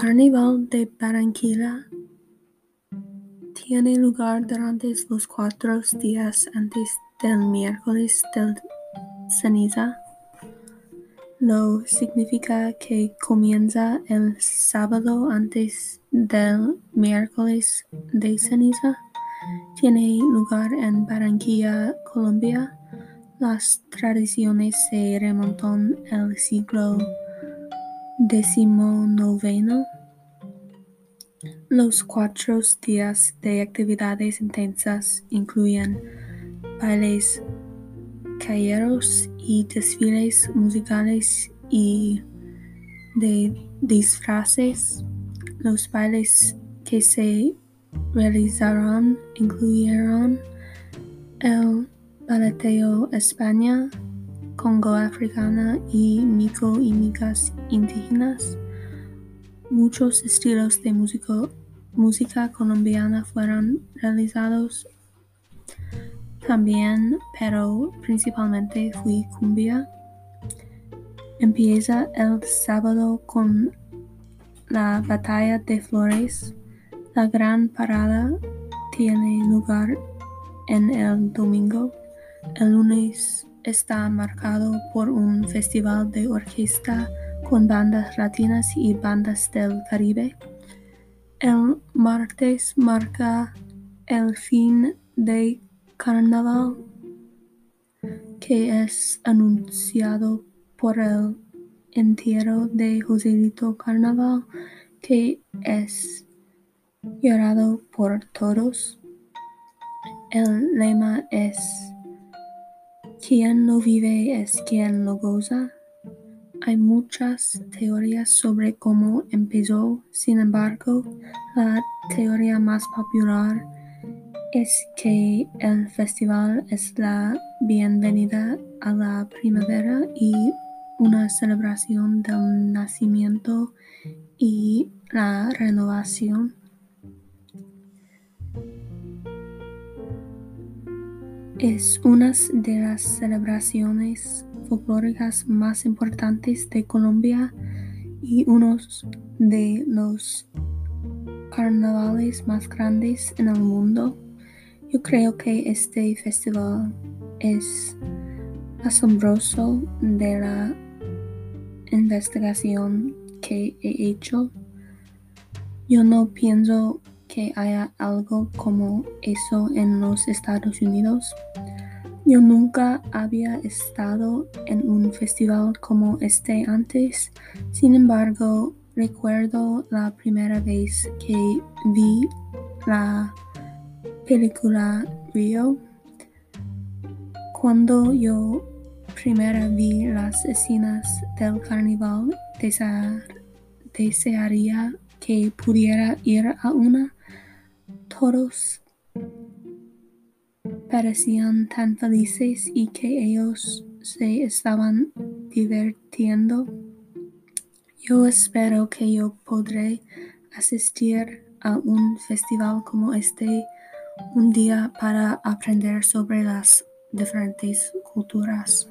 Carnaval de Barranquilla tiene lugar durante los cuatro días antes del miércoles de ceniza, lo significa que comienza el sábado antes del miércoles de ceniza. Tiene lugar en Barranquilla, Colombia. Las tradiciones se remontan al siglo XIX. Los cuatro días de actividades intensas incluyen bailes callejeros y desfiles musicales y de disfraces. Los bailes que se realizaron incluyeron el baleteo España, Congo africana y mico y micas indígenas. Muchos estilos de música colombiana fueron realizados también, pero principalmente fue cumbia. Empieza el sábado con la batalla de flores. La gran parada tiene lugar en el domingo. El lunes está marcado por un festival de orquesta con bandas latinas y bandas del Caribe. El martes marca el fin de carnaval que es anunciado por el entierro de Joselito Carnaval que es llorado por todos. El lema es quien lo vive es quien lo goza. Hay muchas teorías sobre cómo empezó, sin embargo, la teoría más popular es que el festival es la bienvenida a la primavera y una celebración del nacimiento y la renovación. Es una de las celebraciones folclóricas más importantes de Colombia y uno de los carnavales más grandes en el mundo. Yo creo que este festival es asombroso de la investigación que he hecho. Yo no pienso que haya algo como eso en los Estados Unidos. Yo nunca había estado en un festival como este antes, sin embargo, recuerdo la primera vez que vi la película Rio. Cuando yo primero vi las escenas del carnaval, desearía que pudiera ir a una todos parecían tan felices y que ellos se estaban divirtiendo. Yo espero que yo podré asistir a un festival como este un día para aprender sobre las diferentes culturas.